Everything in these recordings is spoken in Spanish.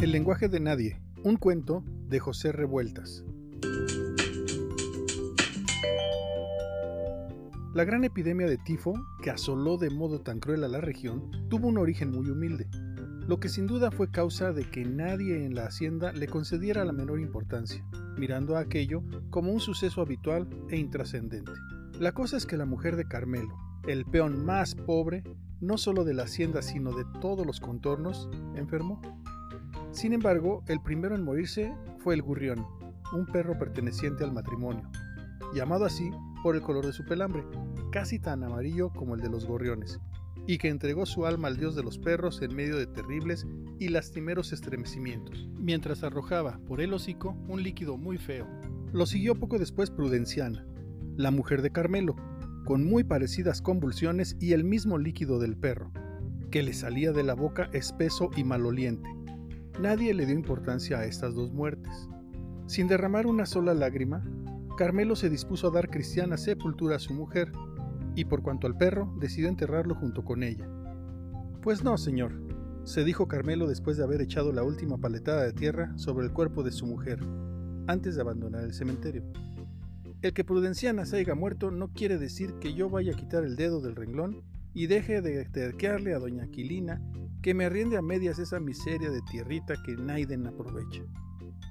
El lenguaje de nadie, un cuento de José Revueltas. La gran epidemia de tifo, que asoló de modo tan cruel a la región, tuvo un origen muy humilde, lo que sin duda fue causa de que nadie en la hacienda le concediera la menor importancia, mirando a aquello como un suceso habitual e intrascendente. La cosa es que la mujer de Carmelo, el peón más pobre, no solo de la hacienda sino de todos los contornos, enfermó. Sin embargo, el primero en morirse fue el gurrión, un perro perteneciente al matrimonio, llamado así por el color de su pelambre, casi tan amarillo como el de los gorriones, y que entregó su alma al dios de los perros en medio de terribles y lastimeros estremecimientos, mientras arrojaba por el hocico un líquido muy feo. Lo siguió poco después Prudenciana, la mujer de Carmelo, con muy parecidas convulsiones y el mismo líquido del perro, que le salía de la boca espeso y maloliente. Nadie le dio importancia a estas dos muertes. Sin derramar una sola lágrima, Carmelo se dispuso a dar cristiana sepultura a su mujer, y por cuanto al perro, decidió enterrarlo junto con ella. Pues no, señor, se dijo Carmelo después de haber echado la última paletada de tierra sobre el cuerpo de su mujer, antes de abandonar el cementerio. El que Prudenciana se haya muerto no quiere decir que yo vaya a quitar el dedo del renglón y deje de terquearle a doña Aquilina que me arriende a medias esa miseria de tierrita que Naiden aprovecha.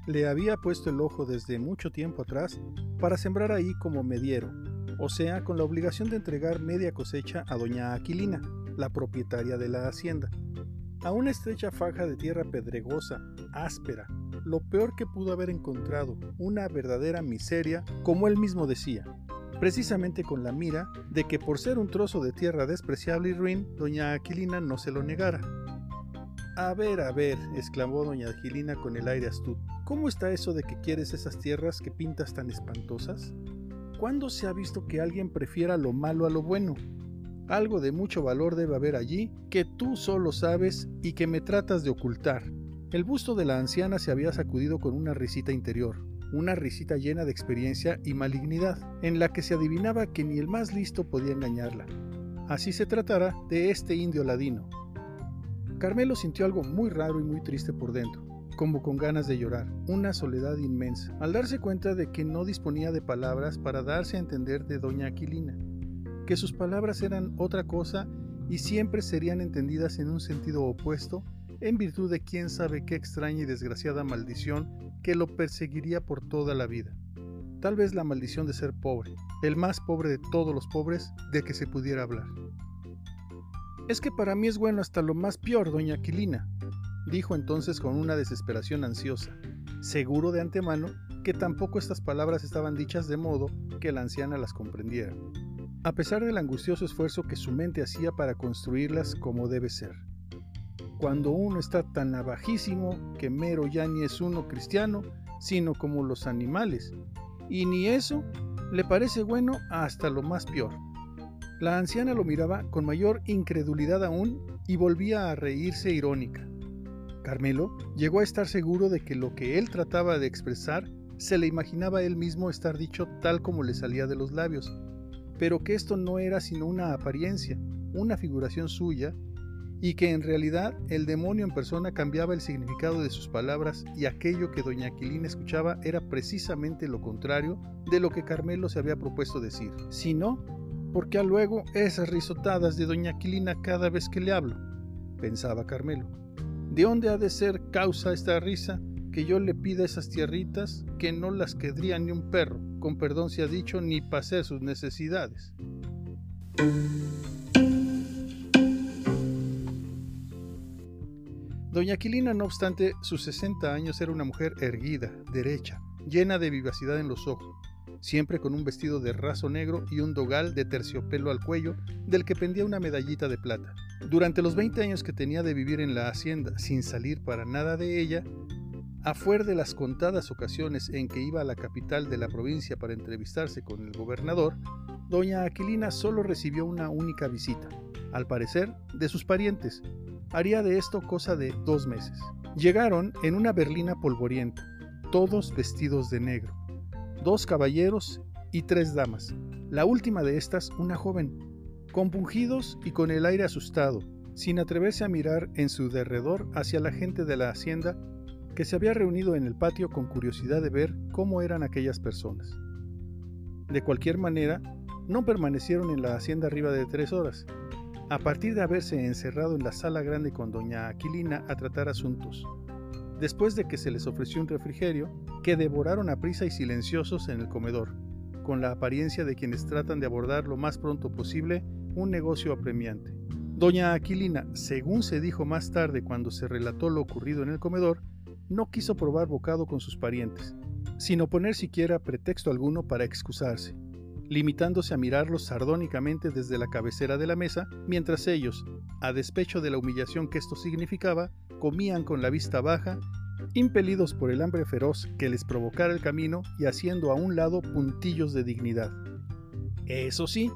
Le había puesto el ojo desde mucho tiempo atrás para sembrar ahí como mediero, o sea, con la obligación de entregar media cosecha a doña Aquilina, la propietaria de la hacienda, a una estrecha faja de tierra pedregosa, áspera, lo peor que pudo haber encontrado, una verdadera miseria, como él mismo decía, precisamente con la mira de que por ser un trozo de tierra despreciable y ruin, doña Aquilina no se lo negara. A ver, a ver, exclamó doña Aquilina con el aire astuto, ¿cómo está eso de que quieres esas tierras que pintas tan espantosas? ¿Cuándo se ha visto que alguien prefiera lo malo a lo bueno? Algo de mucho valor debe haber allí que tú solo sabes y que me tratas de ocultar. El busto de la anciana se había sacudido con una risita interior, una risita llena de experiencia y malignidad, en la que se adivinaba que ni el más listo podía engañarla. Así se tratará de este indio ladino. Carmelo sintió algo muy raro y muy triste por dentro, como con ganas de llorar, una soledad inmensa, al darse cuenta de que no disponía de palabras para darse a entender de doña Aquilina, que sus palabras eran otra cosa y siempre serían entendidas en un sentido opuesto en virtud de quién sabe qué extraña y desgraciada maldición que lo perseguiría por toda la vida. Tal vez la maldición de ser pobre, el más pobre de todos los pobres de que se pudiera hablar. Es que para mí es bueno hasta lo más peor, doña Aquilina, dijo entonces con una desesperación ansiosa, seguro de antemano que tampoco estas palabras estaban dichas de modo que la anciana las comprendiera, a pesar del angustioso esfuerzo que su mente hacía para construirlas como debe ser. Cuando uno está tan abajísimo que mero ya ni es uno cristiano, sino como los animales, y ni eso le parece bueno hasta lo más peor. La anciana lo miraba con mayor incredulidad aún y volvía a reírse irónica. Carmelo llegó a estar seguro de que lo que él trataba de expresar se le imaginaba él mismo estar dicho tal como le salía de los labios, pero que esto no era sino una apariencia, una figuración suya y que en realidad el demonio en persona cambiaba el significado de sus palabras y aquello que doña Aquilina escuchaba era precisamente lo contrario de lo que Carmelo se había propuesto decir. Si no, ¿por qué luego esas risotadas de doña Aquilina cada vez que le hablo? pensaba Carmelo. ¿De dónde ha de ser causa esta risa que yo le pida esas tierritas que no las querría ni un perro, con perdón se ha dicho, ni hacer sus necesidades? Doña Aquilina, no obstante sus 60 años, era una mujer erguida, derecha, llena de vivacidad en los ojos, siempre con un vestido de raso negro y un dogal de terciopelo al cuello, del que pendía una medallita de plata. Durante los 20 años que tenía de vivir en la hacienda sin salir para nada de ella, afuera de las contadas ocasiones en que iba a la capital de la provincia para entrevistarse con el gobernador, doña Aquilina solo recibió una única visita, al parecer de sus parientes, haría de esto cosa de dos meses. Llegaron en una berlina polvorienta, todos vestidos de negro, dos caballeros y tres damas, la última de estas una joven, compungidos y con el aire asustado, sin atreverse a mirar en su derredor hacia la gente de la hacienda que se había reunido en el patio con curiosidad de ver cómo eran aquellas personas. De cualquier manera, no permanecieron en la hacienda arriba de tres horas, a partir de haberse encerrado en la sala grande con doña Aquilina a tratar asuntos. Después de que se les ofreció un refrigerio, que devoraron a prisa y silenciosos en el comedor, con la apariencia de quienes tratan de abordar lo más pronto posible un negocio apremiante. Doña Aquilina, según se dijo más tarde cuando se relató lo ocurrido en el comedor, no quiso probar bocado con sus parientes, sin poner siquiera pretexto alguno para excusarse, limitándose a mirarlos sardónicamente desde la cabecera de la mesa, mientras ellos, a despecho de la humillación que esto significaba, comían con la vista baja, impelidos por el hambre feroz que les provocara el camino y haciendo a un lado puntillos de dignidad. Eso sí,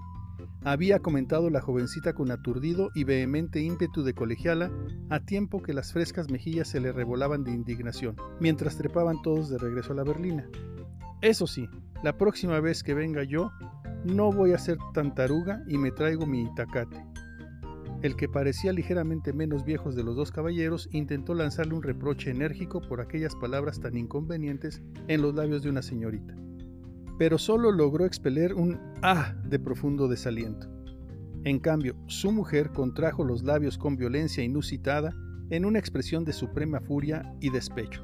había comentado la jovencita con aturdido y vehemente ímpetu de colegiala, a tiempo que las frescas mejillas se le revolaban de indignación, mientras trepaban todos de regreso a la berlina. Eso sí, la próxima vez que venga yo, no voy a ser tan taruga y me traigo mi itacate. El que parecía ligeramente menos viejos de los dos caballeros intentó lanzarle un reproche enérgico por aquellas palabras tan inconvenientes en los labios de una señorita pero solo logró expeler un ah de profundo desaliento. En cambio, su mujer contrajo los labios con violencia inusitada en una expresión de suprema furia y despecho.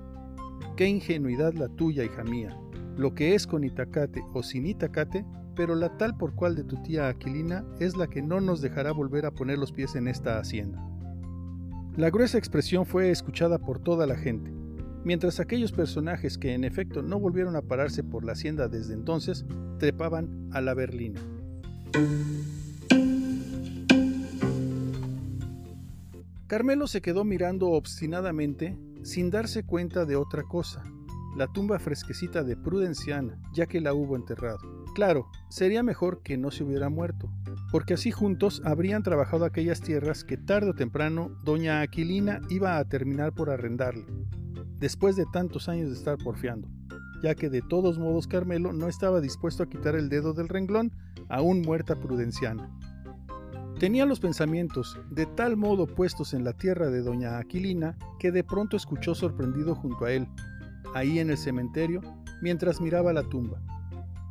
Qué ingenuidad la tuya, hija mía. Lo que es con Itacate o sin Itacate, pero la tal por cual de tu tía Aquilina es la que no nos dejará volver a poner los pies en esta hacienda. La gruesa expresión fue escuchada por toda la gente, mientras aquellos personajes que en efecto no volvieron a pararse por la hacienda desde entonces trepaban a la berlina. Carmelo se quedó mirando obstinadamente sin darse cuenta de otra cosa, la tumba fresquecita de Prudenciana, ya que la hubo enterrado. Claro, sería mejor que no se hubiera muerto, porque así juntos habrían trabajado aquellas tierras que tarde o temprano doña Aquilina iba a terminar por arrendarle después de tantos años de estar porfiando, ya que de todos modos Carmelo no estaba dispuesto a quitar el dedo del renglón aún muerta prudenciana. Tenía los pensamientos de tal modo puestos en la tierra de doña Aquilina que de pronto escuchó sorprendido junto a él, ahí en el cementerio, mientras miraba la tumba,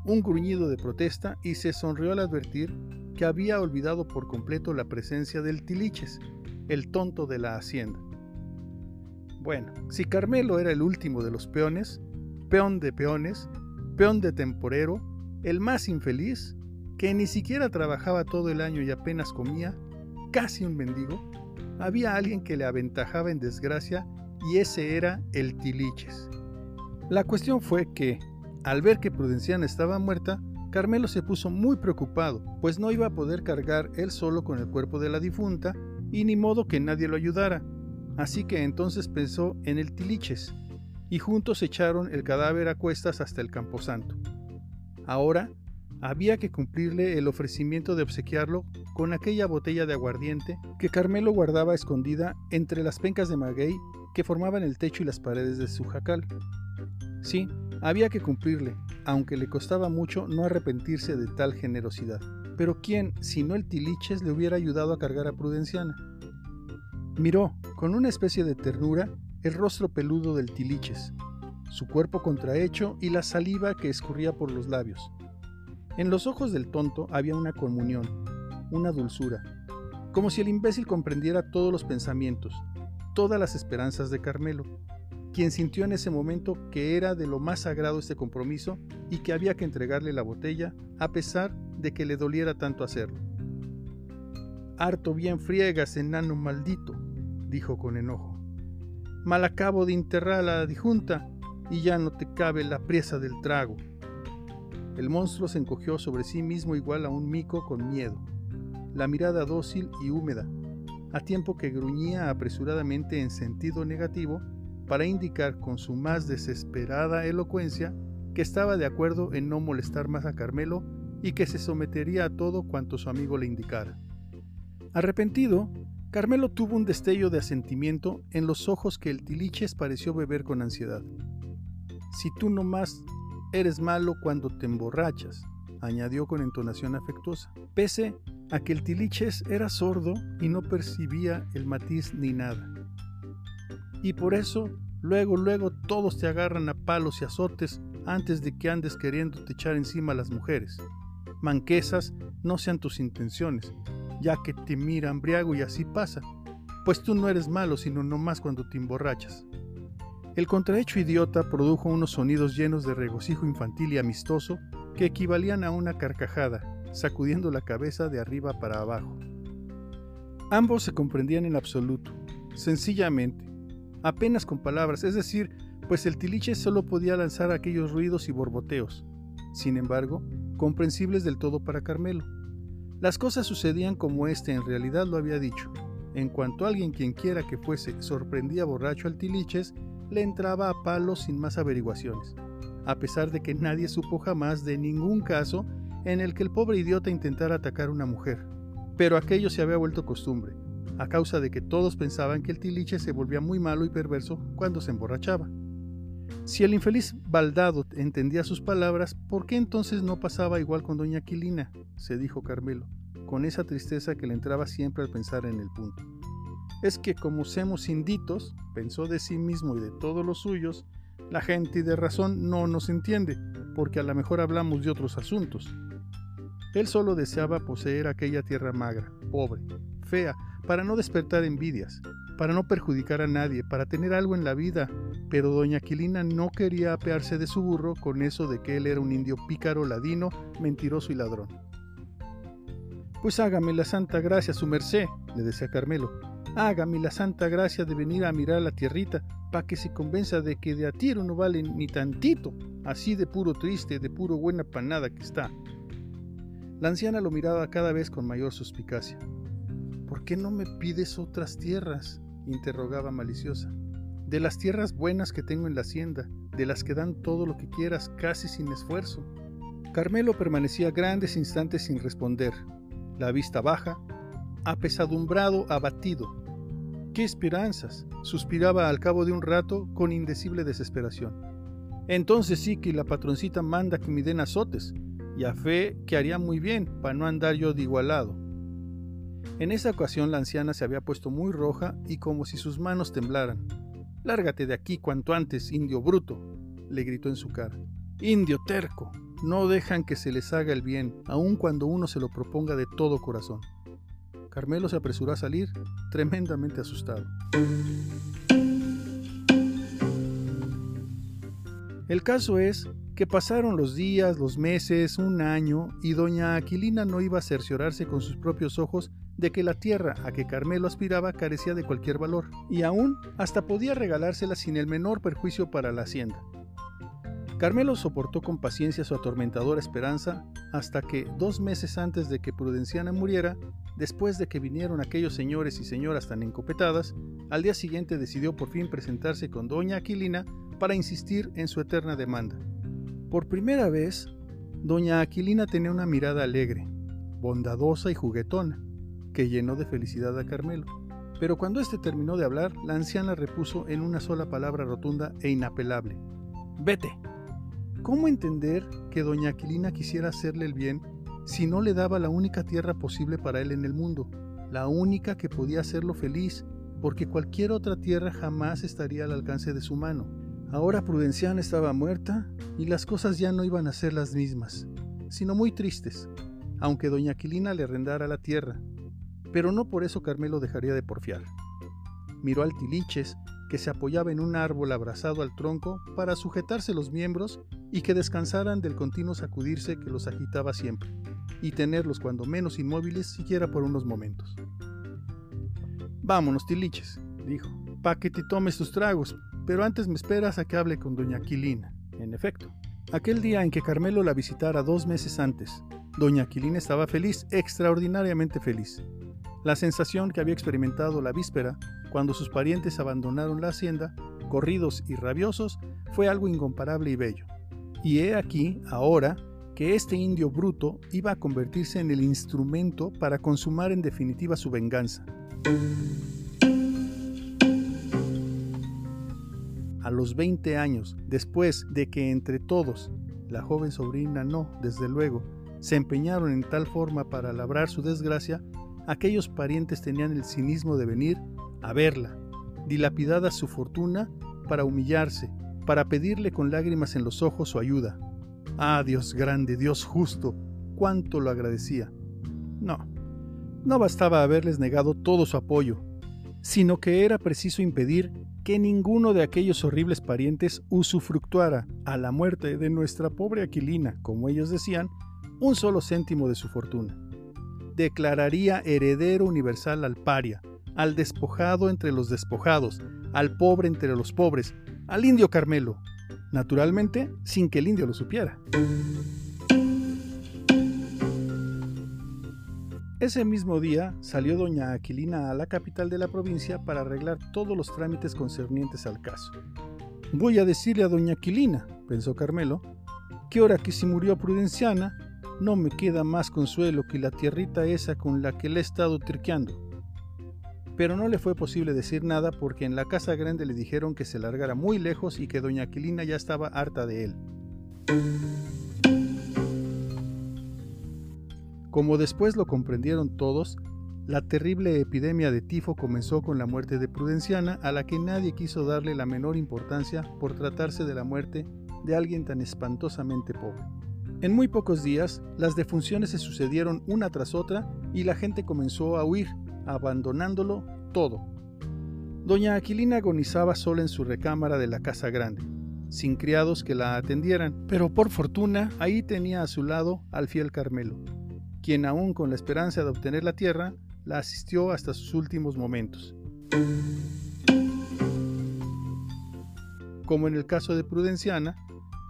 un gruñido de protesta y se sonrió al advertir que había olvidado por completo la presencia del Tiliches, el tonto de la hacienda. Bueno, si Carmelo era el último de los peones, peón de peones, peón de temporero, el más infeliz, que ni siquiera trabajaba todo el año y apenas comía, casi un mendigo, había alguien que le aventajaba en desgracia y ese era el Tiliches. La cuestión fue que, al ver que Prudenciana estaba muerta, Carmelo se puso muy preocupado, pues no iba a poder cargar él solo con el cuerpo de la difunta y ni modo que nadie lo ayudara, Así que entonces pensó en el Tiliches, y juntos echaron el cadáver a cuestas hasta el camposanto. Ahora había que cumplirle el ofrecimiento de obsequiarlo con aquella botella de aguardiente que Carmelo guardaba escondida entre las pencas de maguey que formaban el techo y las paredes de su jacal. Sí, había que cumplirle, aunque le costaba mucho no arrepentirse de tal generosidad. Pero ¿quién, si no el Tiliches, le hubiera ayudado a cargar a Prudenciana? Miró, con una especie de ternura, el rostro peludo del Tiliches, su cuerpo contrahecho y la saliva que escurría por los labios. En los ojos del tonto había una comunión, una dulzura, como si el imbécil comprendiera todos los pensamientos, todas las esperanzas de Carmelo, quien sintió en ese momento que era de lo más sagrado este compromiso y que había que entregarle la botella a pesar de que le doliera tanto hacerlo. Harto bien friegas, enano maldito, dijo con enojo. Mal acabo de enterrar a la dijunta y ya no te cabe la priesa del trago. El monstruo se encogió sobre sí mismo igual a un mico con miedo, la mirada dócil y húmeda, a tiempo que gruñía apresuradamente en sentido negativo para indicar con su más desesperada elocuencia que estaba de acuerdo en no molestar más a Carmelo y que se sometería a todo cuanto su amigo le indicara. Arrepentido, Carmelo tuvo un destello de asentimiento en los ojos que el Tiliches pareció beber con ansiedad. Si tú no más eres malo cuando te emborrachas, añadió con entonación afectuosa, pese a que el Tiliches era sordo y no percibía el matiz ni nada. Y por eso Luego, luego todos te agarran a palos y azotes antes de que andes queriendo te echar encima a las mujeres. Manquesas no sean tus intenciones, ya que te mira embriago y así pasa, pues tú no eres malo sino nomás cuando te emborrachas. El contrahecho idiota produjo unos sonidos llenos de regocijo infantil y amistoso que equivalían a una carcajada, sacudiendo la cabeza de arriba para abajo. Ambos se comprendían en absoluto, sencillamente, apenas con palabras, es decir, pues el tiliche solo podía lanzar aquellos ruidos y borboteos, sin embargo, comprensibles del todo para Carmelo. Las cosas sucedían como éste en realidad lo había dicho. En cuanto alguien quien quiera que fuese sorprendía borracho al tiliches, le entraba a palos sin más averiguaciones, a pesar de que nadie supo jamás de ningún caso en el que el pobre idiota intentara atacar a una mujer. Pero aquello se había vuelto costumbre, a causa de que todos pensaban que el tiliche se volvía muy malo y perverso cuando se emborrachaba. Si el infeliz Baldado entendía sus palabras, ¿por qué entonces no pasaba igual con doña Aquilina? se dijo Carmelo, con esa tristeza que le entraba siempre al pensar en el punto. Es que como somos inditos, pensó de sí mismo y de todos los suyos, la gente de razón no nos entiende, porque a lo mejor hablamos de otros asuntos. Él solo deseaba poseer aquella tierra magra, pobre, fea, para no despertar envidias, para no perjudicar a nadie, para tener algo en la vida, pero doña Aquilina no quería apearse de su burro con eso de que él era un indio pícaro, ladino, mentiroso y ladrón. Pues hágame la santa gracia, su merced, le decía Carmelo, hágame la santa gracia de venir a mirar la tierrita, para que se convenza de que de a tiro no vale ni tantito, así de puro triste, de puro buena panada que está. La anciana lo miraba cada vez con mayor suspicacia. ¿Por qué no me pides otras tierras? interrogaba maliciosa. De las tierras buenas que tengo en la hacienda, de las que dan todo lo que quieras casi sin esfuerzo. Carmelo permanecía grandes instantes sin responder, la vista baja, apesadumbrado, abatido. ¡Qué esperanzas! suspiraba al cabo de un rato con indecible desesperación. Entonces sí que la patroncita manda que me den azotes, y a fe que haría muy bien para no andar yo de igualado. En esa ocasión la anciana se había puesto muy roja y como si sus manos temblaran. Lárgate de aquí cuanto antes, indio bruto, le gritó en su cara. Indio terco, no dejan que se les haga el bien, aun cuando uno se lo proponga de todo corazón. Carmelo se apresuró a salir, tremendamente asustado. El caso es que pasaron los días, los meses, un año, y doña Aquilina no iba a cerciorarse con sus propios ojos de que la tierra a que Carmelo aspiraba carecía de cualquier valor, y aún hasta podía regalársela sin el menor perjuicio para la hacienda. Carmelo soportó con paciencia su atormentadora esperanza hasta que, dos meses antes de que Prudenciana muriera, después de que vinieron aquellos señores y señoras tan encopetadas, al día siguiente decidió por fin presentarse con doña Aquilina para insistir en su eterna demanda. Por primera vez, doña Aquilina tenía una mirada alegre, bondadosa y juguetona, que llenó de felicidad a Carmelo. Pero cuando éste terminó de hablar, la anciana repuso en una sola palabra rotunda e inapelable. Vete. ¿Cómo entender que doña Aquilina quisiera hacerle el bien si no le daba la única tierra posible para él en el mundo, la única que podía hacerlo feliz, porque cualquier otra tierra jamás estaría al alcance de su mano? Ahora Prudenciana estaba muerta y las cosas ya no iban a ser las mismas, sino muy tristes, aunque doña Aquilina le arrendara la tierra. Pero no por eso Carmelo dejaría de porfiar. Miró al Tiliches, que se apoyaba en un árbol abrazado al tronco para sujetarse los miembros y que descansaran del continuo sacudirse que los agitaba siempre, y tenerlos cuando menos inmóviles siquiera por unos momentos. Vámonos, tiliches, dijo, pa' que te tomes tus tragos, pero antes me esperas a que hable con doña Aquilina. En efecto, aquel día en que Carmelo la visitara dos meses antes, doña Aquilina estaba feliz, extraordinariamente feliz. La sensación que había experimentado la víspera, cuando sus parientes abandonaron la hacienda, corridos y rabiosos, fue algo incomparable y bello. Y he aquí, ahora, que este indio bruto iba a convertirse en el instrumento para consumar en definitiva su venganza. A los 20 años, después de que entre todos, la joven sobrina no, desde luego, se empeñaron en tal forma para labrar su desgracia, aquellos parientes tenían el cinismo de venir a verla, dilapidada su fortuna para humillarse, para pedirle con lágrimas en los ojos su ayuda. Ah, Dios grande, Dios justo, cuánto lo agradecía. No, no bastaba haberles negado todo su apoyo, sino que era preciso impedir que ninguno de aquellos horribles parientes usufructuara a la muerte de nuestra pobre Aquilina, como ellos decían, un solo céntimo de su fortuna. Declararía heredero universal al paria, al despojado entre los despojados, al pobre entre los pobres, al indio Carmelo, naturalmente sin que el indio lo supiera. Ese mismo día salió doña Aquilina a la capital de la provincia para arreglar todos los trámites concernientes al caso. Voy a decirle a doña Aquilina, pensó Carmelo, que ahora que se murió Prudenciana, no me queda más consuelo que la tierrita esa con la que le he estado triqueando. Pero no le fue posible decir nada porque en la casa grande le dijeron que se largara muy lejos y que doña Aquilina ya estaba harta de él. Como después lo comprendieron todos, la terrible epidemia de tifo comenzó con la muerte de Prudenciana, a la que nadie quiso darle la menor importancia por tratarse de la muerte de alguien tan espantosamente pobre. En muy pocos días, las defunciones se sucedieron una tras otra y la gente comenzó a huir, abandonándolo todo. Doña Aquilina agonizaba sola en su recámara de la casa grande, sin criados que la atendieran, pero por fortuna ahí tenía a su lado al fiel Carmelo, quien aún con la esperanza de obtener la tierra, la asistió hasta sus últimos momentos. Como en el caso de Prudenciana,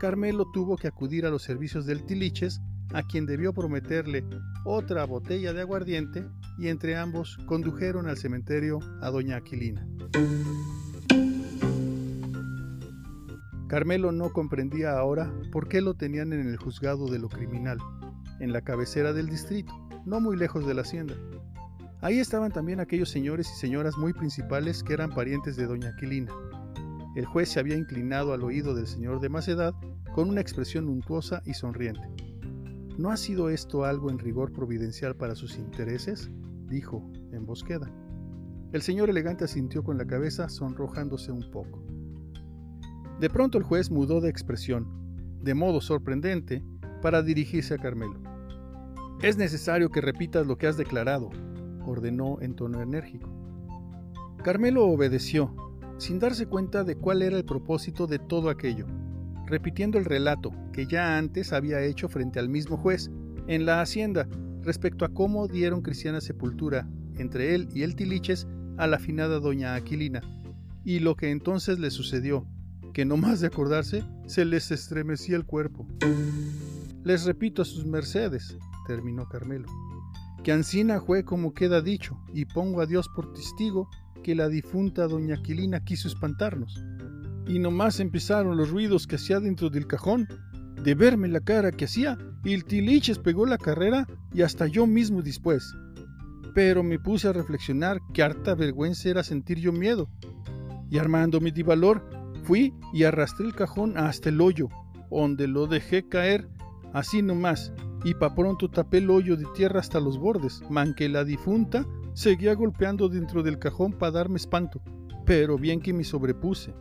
Carmelo tuvo que acudir a los servicios del Tiliches, a quien debió prometerle otra botella de aguardiente, y entre ambos condujeron al cementerio a doña Aquilina. Carmelo no comprendía ahora por qué lo tenían en el juzgado de lo criminal en la cabecera del distrito, no muy lejos de la hacienda. Ahí estaban también aquellos señores y señoras muy principales que eran parientes de doña Aquilina. El juez se había inclinado al oído del señor de más edad con una expresión untuosa y sonriente. ¿No ha sido esto algo en rigor providencial para sus intereses? dijo, en bosqueda. El señor elegante asintió con la cabeza, sonrojándose un poco. De pronto el juez mudó de expresión, de modo sorprendente, para dirigirse a Carmelo. Es necesario que repitas lo que has declarado, ordenó en tono enérgico. Carmelo obedeció, sin darse cuenta de cuál era el propósito de todo aquello, repitiendo el relato que ya antes había hecho frente al mismo juez, en la hacienda, respecto a cómo dieron cristiana sepultura entre él y el Tiliches a la afinada doña Aquilina, y lo que entonces le sucedió, que no más de acordarse, se les estremecía el cuerpo. Les repito a sus mercedes, terminó Carmelo, que Ancina fue como queda dicho, y pongo a Dios por testigo que la difunta doña Aquilina quiso espantarnos. Y nomás empezaron los ruidos que hacía dentro del cajón, de verme la cara que hacía, y el tiliches pegó la carrera y hasta yo mismo después. Pero me puse a reflexionar que harta vergüenza era sentir yo miedo. Y armándome de valor, fui y arrastré el cajón hasta el hoyo, donde lo dejé caer así nomás, y pa' pronto tapé el hoyo de tierra hasta los bordes, man que la difunta seguía golpeando dentro del cajón para darme espanto, pero bien que me sobrepuse.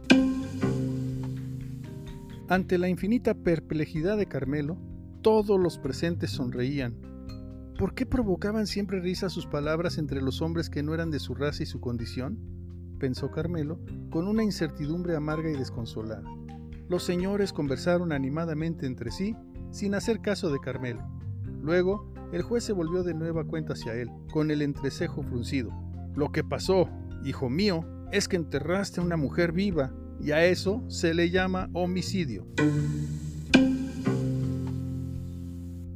Ante la infinita perplejidad de Carmelo, todos los presentes sonreían. ¿Por qué provocaban siempre risa sus palabras entre los hombres que no eran de su raza y su condición? pensó Carmelo, con una incertidumbre amarga y desconsolada. Los señores conversaron animadamente entre sí sin hacer caso de Carmelo. Luego, el juez se volvió de nueva cuenta hacia él, con el entrecejo fruncido. Lo que pasó, hijo mío, es que enterraste a una mujer viva, y a eso se le llama homicidio.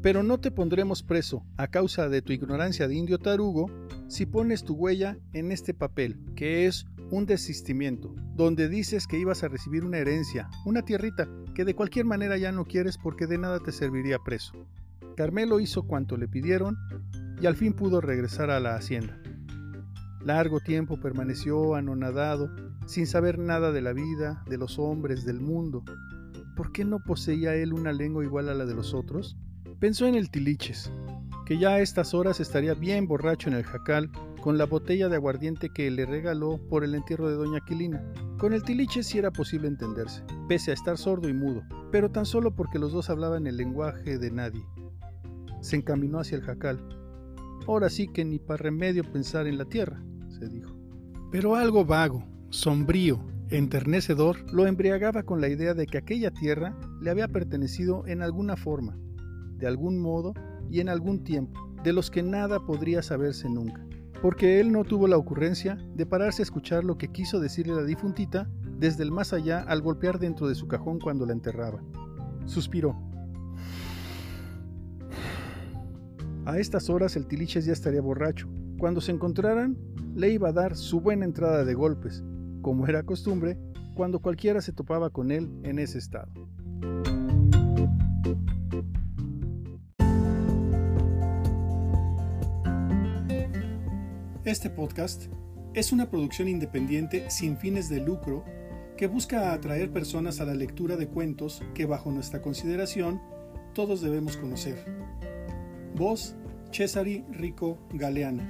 Pero no te pondremos preso a causa de tu ignorancia de indio tarugo si pones tu huella en este papel, que es un desistimiento, donde dices que ibas a recibir una herencia, una tierrita, que de cualquier manera ya no quieres porque de nada te serviría preso. Carmelo hizo cuanto le pidieron y al fin pudo regresar a la hacienda. Largo tiempo permaneció anonadado, sin saber nada de la vida, de los hombres, del mundo. ¿Por qué no poseía él una lengua igual a la de los otros? Pensó en el Tiliches, que ya a estas horas estaría bien borracho en el jacal con la botella de aguardiente que le regaló por el entierro de doña Aquilina. Con el tiliche sí era posible entenderse, pese a estar sordo y mudo, pero tan solo porque los dos hablaban el lenguaje de nadie. Se encaminó hacia el jacal. Ahora sí que ni para remedio pensar en la tierra, se dijo. Pero algo vago, sombrío, enternecedor, lo embriagaba con la idea de que aquella tierra le había pertenecido en alguna forma, de algún modo y en algún tiempo, de los que nada podría saberse nunca porque él no tuvo la ocurrencia de pararse a escuchar lo que quiso decirle la difuntita desde el más allá al golpear dentro de su cajón cuando la enterraba. Suspiró. A estas horas el Tiliches ya estaría borracho. Cuando se encontraran, le iba a dar su buena entrada de golpes, como era costumbre cuando cualquiera se topaba con él en ese estado. Este podcast es una producción independiente sin fines de lucro que busca atraer personas a la lectura de cuentos que bajo nuestra consideración todos debemos conocer. Voz Cesari Rico Galeano.